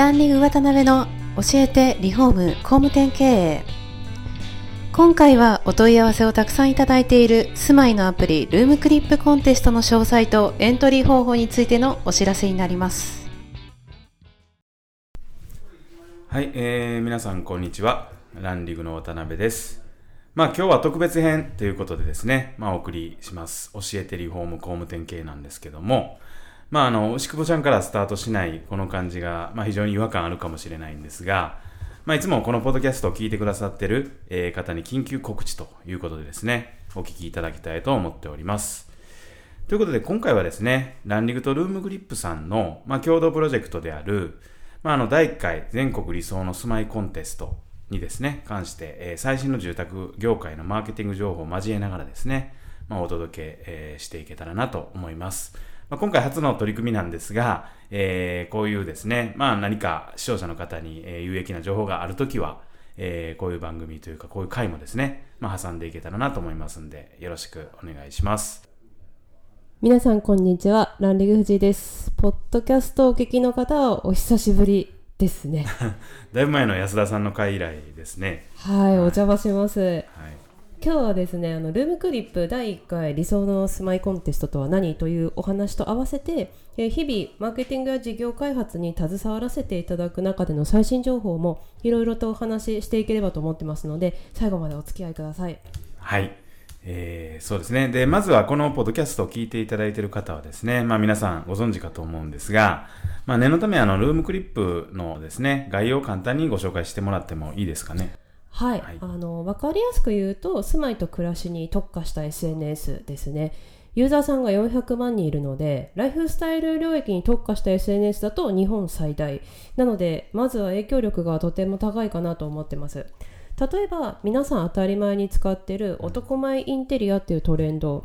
ランディング渡辺の教えてリフォーム工務店経営。今回はお問い合わせをたくさんいただいている住まいのアプリルームクリップコンテストの詳細とエントリー方法についてのお知らせになります。はい、えー、皆さんこんにちは。ランディングの渡辺です。まあ今日は特別編ということでですね、まあお送りします。教えてリフォーム工務店系なんですけども、まあ、あの、牛久保ちゃんからスタートしないこの感じが、まあ、非常に違和感あるかもしれないんですが、まあ、いつもこのポッドキャストを聞いてくださってる、え、方に緊急告知ということでですね、お聞きいただきたいと思っております。ということで、今回はですね、ランリグとルームグリップさんの、まあ、共同プロジェクトである、まあ、あの、第1回全国理想の住まいコンテストにですね、関して、えー、最新の住宅業界のマーケティング情報を交えながらですね、まあ、お届け、えー、していけたらなと思います。まあ、今回初の取り組みなんですが、えー、こういうですね、まあ何か視聴者の方に、え有益な情報があるときは、えー、こういう番組というか、こういう回もですね、まあ、挟んでいけたらなと思いますんで、よろしくお願いします。皆さん、こんにちは。ランリグフジです。ポッドキャストをお聞きの方は、お久しぶりですね。だいぶ前の安田さんの回以来ですね。はい、はい、お邪魔します。はい今日はですねあのルームクリップ第1回理想の住まいコンテストとは何というお話と合わせて、え日々マーケティングや事業開発に携わらせていただく中での最新情報もいろいろとお話ししていければと思ってますので最後までお付き合いください。はいえー、そうですね。で、まずはこのポッドキャストを聞いていただいている方はですね、まあ皆さんご存知かと思うんですが、まあ念のためあのルームクリップのですね、概要を簡単にご紹介してもらってもいいですかね。はい、はい、あの分かりやすく言うと住まいと暮らしに特化した SNS ですね。ユーザーさんが400万人いるのでライフスタイル領域に特化した SNS だと日本最大。なのでまずは影響力がとても高いかなと思ってます。例えば皆さん当たり前に使ってる男前インテリアっていうトレンド。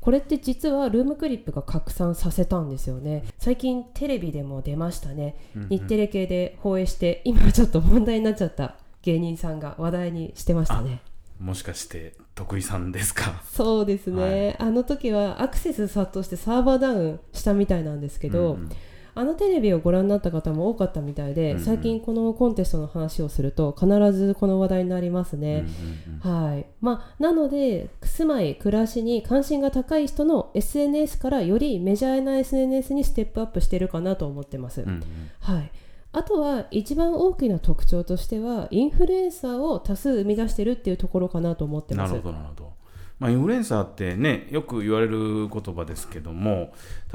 これって実はルームクリップが拡散させたんですよね。最近テレビでも出ましたね、日テレ系で放映して今ちょっと問題になっちゃった芸人さんが話題にしてましたね。もしかして徳井さんですか？そうですね、はい、あの時はアクセス殺到してサーバーダウンしたみたいなんですけど、うんうん、あのテレビをご覧になった方も多かったみたいで、うんうん、最近このコンテストの話をすると必ずこの話題になりますね、うんうんうん、はい。まあ、なので住まい暮らしに関心が高い人の SNS からよりメジャーな SNS にステップアップしてるかなと思ってます、うんうん、はいあとは一番大きな特徴としてはインフルエンサーを多数生み出してるっていうところかなと思ってます。なるほどなるほどまあ、インフルエンサーってね、よく言われる言葉ですけども、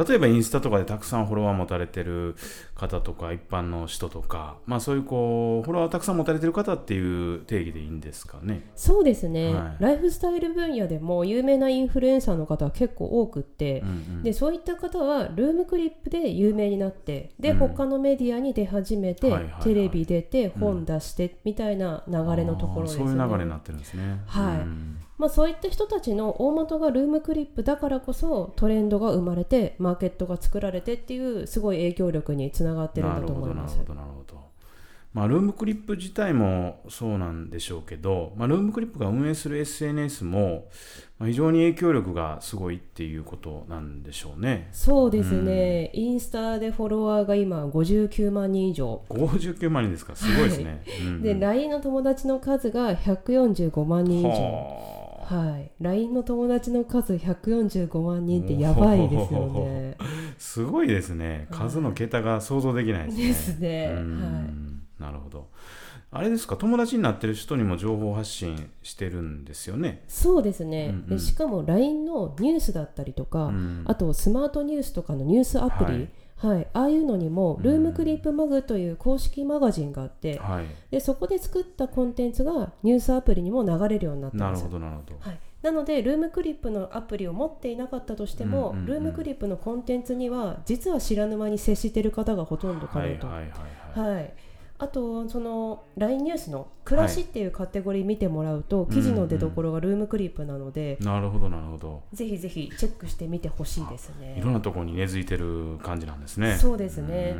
例えばインスタとかでたくさんフォロワー持たれてる方とか、一般の人とか、まあそういうこう、フォロワーたくさん持たれてる方っていう定義でいいんですかね？そうですね、はい、ライフスタイル分野でも有名なインフルエンサーの方は結構多くって、うんうん、でそういった方はルームクリップで有名になって、で、うん、他のメディアに出始めて、はいはいはい、テレビ出て、本出して、みたいな流れのところですね。そういう流れになってるんですね。はい。うんまあ、そういった人たちの大元がルームクリップだからこそトレンドが生まれてマーケットが作られてっていうすごい影響力につながってるんだと思います。なるほどなるほどまあ、ルームクリップ自体もそうなんでしょうけど、まあ、ルームクリップが運営する SNS も、まあ、非常に影響力がすごいっていうことなんでしょうね。そうですね、うん、インスタでフォロワーが今59万人以上。59万人ですか、すごいですね。はい、で、LINE の友達の数が145万人以上。はい、LINE の友達の数145万人ってやばいですよね。すごいですね。数の桁が想像できないですね。なるほど。あれですか？友達になってる人にも情報発信してるんですよね？そうですね。うんうん、しかも LINE のニュースだったりとか、うん、あとスマートニュースとかのニュースアプリ、はいはい、ああいうのにもルームクリップマグという公式マガジンがあって、はい、でそこで作ったコンテンツがニュースアプリにも流れるようになってますなるほどなるほど、はい、なのでルームクリップのアプリを持っていなかったとしても、うんうんうん、ルームクリップのコンテンツには実は知らぬ間に接している方がほとんどかなと。はい、はい。はいあとその LINE ニュースの暮らしっていうカテゴリー見てもらうと、はい、記事の出所がルームクリップなので、うんうん、なるほどなるほど。ぜひぜひチェックしてみてほしいですね。いろんなところに根付いてる感じなんですね。そうですね。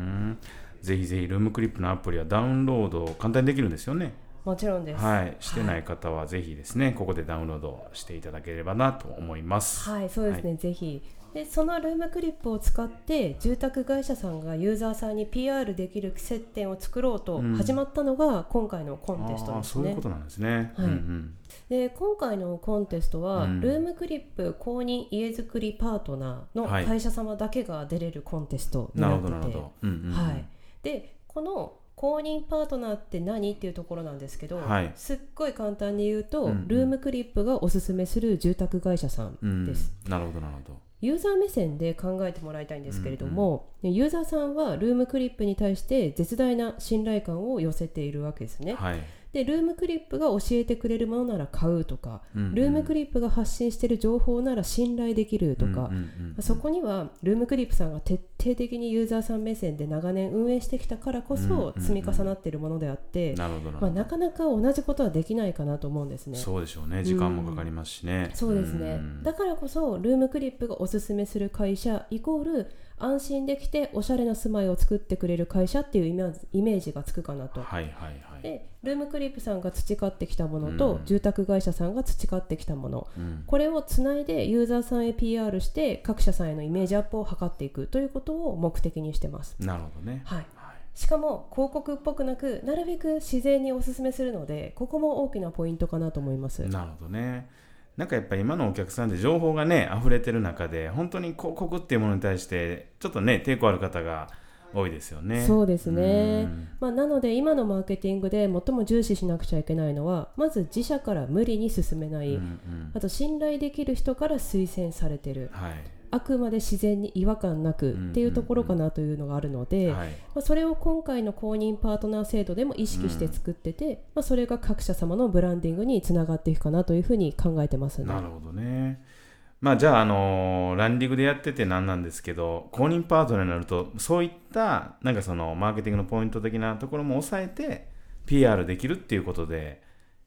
ぜひぜひルームクリップのアプリはダウンロード簡単にできるんですよね。もちろんです。はい、してない方はぜひですね、はい、ここでダウンロードしていただければなと思います。はい、そうですね、はい、ぜひでそのルームクリップを使って住宅会社さんがユーザーさんに PR できる接点を作ろうとうん。始まったのが今回のコンテストですね。そういうこ。となんですね。はい。うんうん。で今回のコンテストは、うん。ルームクリップ公認家づくりパートナーのはい。会社様だけが出れるコンテストにななってて、はい、でこの公認パートナーって何っていうところなんですけど、はい。すっごい簡単に言うと、うんうん。ルームクリップがおすすめする住宅会社さんうん。です。なるほどなるほど。ユーザー目線で考えてもらいたいんですけれども、ユーザーさんはルームクリップに対して絶大な信頼感を寄せているわけですね。はい。でルームクリップが教えてくれるものなら買うとか、うんうんルームクリップが発信している情報なら信頼できるとか、うんうんうんそこにはルームクリップさんが徹底的にユーザーさん目線で長年運営してきたからこうんうんうんそ積み重なっているものであって、なるほどなるまあ。なかなか同じことはできないかなと思うんですね。そうでしょうね。時間もかかりますしね。そうですね、んだからこそルームクリップがおすすめする会社イコール安心できておしゃれな住まいを作ってくれる会社っていうイメージがつくかなと。はいはいはい。でルームクリップさんが培ってきたものと、うん住宅会社さんが培ってきたものうんこれをつないでユーザーさんへ PR して各社さんへのイメージアップを図っていくということを目的にしてます。なるほどね。はい、はいしかも広告っぽくなくなるべく自然におすすめするのでここも大きなポイントかなと思います。なるほどね。なんかやっぱり今のお客さんで情報がね溢れてる中で本当に広告っていうものに対してちょっとね抵抗ある方が多いですよね。そうですね。うん。まあ、なので今のマーケティングで最も重視しなくちゃいけないのはまず自社から無理に進めない、うんうん。あと信頼できる人から推薦されてる。はいあくまで自然に違和感なくっていうところかなというのがあるので、はいまあ、それを今回の公認パートナー制度でも意識して作ってて、まあ、それが各社様のブランディングにつながっていくかなというふうに考えてますね。なるほどね。まあじゃあ、あのーランディングでやっててなんなんですけど、公認パートナーになると、そういった、なんかその、マーケティングのポイント的なところも抑えて、PR できるっていうことで、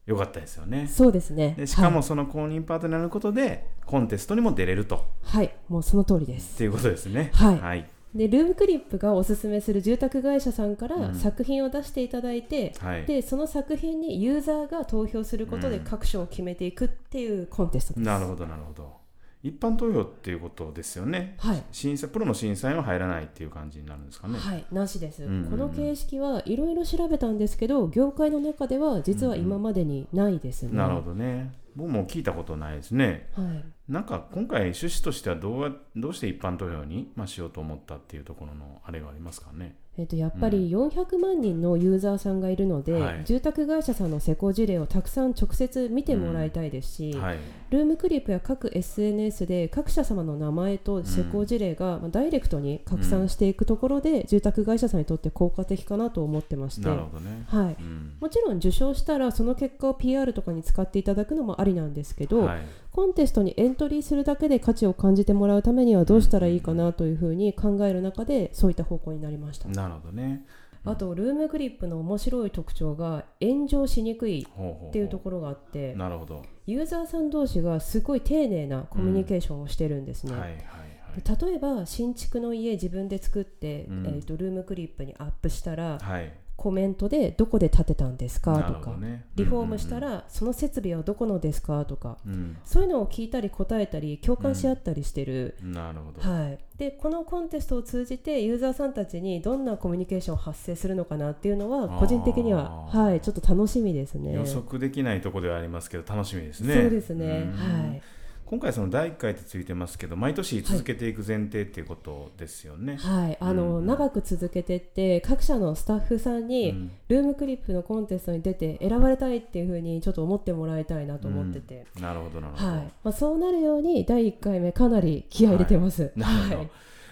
よかったですよね。そうですねでしかはい、もその公認パートナーになることで、コンテストにも出れると、はい、もうその通りですっていうことですね。はいはい。でルームクリップがおすすめする住宅会社さんからうん作品を出していただいて、はいでその作品にユーザーが投票することでうん各賞を決めていくっていうコンテストです。なるほど、なるほど。一般投票っていうことですよね。はい審査プロの審査員は入らないっていう感じになるんですかね。はい、なしです、うんうんうんこの形式はいろいろ調べたんですけど業界の中では実は今までにないですね。なるほどね。僕も聞いたことないですね。はいなんか今回趣旨としてはどうやどうして一般投票に、まあ、しようと思ったっていうところのあれがありますかね。えっとやっぱり400万人のユーザーさんがいるので、はい住宅会社さんの施工事例をたくさん直接見てもらいたいですし、はい。ルームクリップや各 SNS で各社様の名前と施工事例が、まあダイレクトに拡散していくところで、住宅会社さんにとって効果的かなと思ってまして、なるほどね。はい、うん。もちろん受賞したらその結果を PR とかに使っていただくのもありなんですけど、はい。コンテストにエントリーするだけで価値を感じてもらうためにはどうしたらいいかなというふうに考える中でそういった方向になりました。なるほどね。あとルームクリップの面白い特徴が炎上しにくいっていうところがあってなるほど。ユーザーさん同士がすごい丁寧なコミュニケーションをしてるんですね。はいはいはい。で例えば新築の家自分で作って、うんえー、とルームクリップにアップしたらはい。コメントでどこで建てたんですかなとか、ね。リフォームしたうんらその設備はどこのですかとかうんそういうのを聞いたり答えたり共感し合ったりしてる、うん。なるほど。はい、でこのコンテストを通じてユーザーさんたちにどんなコミュニケーションを発生するのかなっていうのは個人的には、はい、ちょっと楽しみですね。予測できないところではありますけど楽しみですね。そうですね、うんはい今回その第1回ってついてますけど毎年続けていく前提っていうことですよね。はい、あの、うん。長く続けてって各社のスタッフさんに、うん。ルームクリップのコンテストに出て選ばれたいっていうふうにちょっと思ってもらいたいなと思ってて、なるほどなるほど。はい。まあ、そうなるように第1回目かなり気合い入れてます。なるほど。はい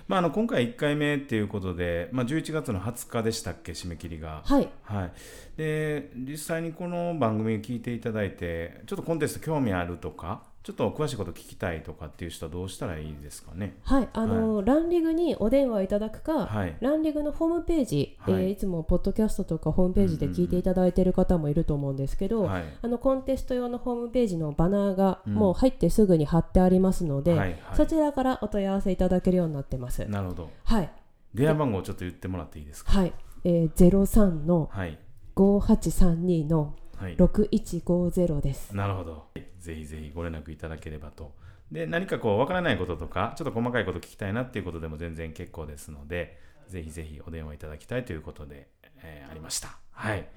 まあ、あの今回1回目っていうことで、まあ、11月の20日でしたっけ締め切りが。はい。はい、で実際にこの番組を聞いていただいてちょっとコンテスト興味あるとかちょっと詳しいこと聞きたいとかっていう人はどうしたらいいですかね？はい、あの、ランリグにお電話いただくか、はい。ランリグのホームページ、はい。いえーいつもポッドキャストとかホームページで聞いていただいている方もいると思うんですけど、はい。あのコンテスト用のホームページのバナーがうん。もう入ってすぐに貼ってありますので、はいはい。そちらからお問い合わせいただけるようになってます。なるほど。はい、電話番号をちょっと言ってもらっていいですか？はい、えー、03のはい。5832のはい、6150です。なるほど。ぜひぜひご連絡いただければと。で何かこうわからないこととかちょっと細かいこと聞きたいなっていうことでも全然結構ですのでぜひぜひお電話いただきたいということで、えー、ありました。はい。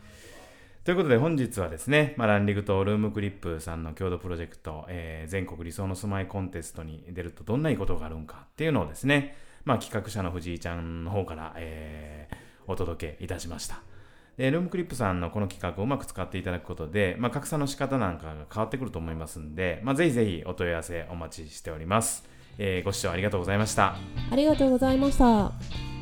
ということで本日はですね、まあ、ランリグとルームクリップさんの共同プロジェクト、えー、全国理想の住まいコンテストに出るとどんないいことがあるんかっていうのをですね、まあ、企画者の藤井ちゃんの方から、えー、お届けいたしました。で、ルームクリップさんのこの企画をうまく使っていただくことで、まあ、拡散の仕方なんかが変わってくると思いますんで、まあ、ぜひぜひお問い合わせお待ちしております。えー、ご視聴ありがとうございました。ありがとうございました。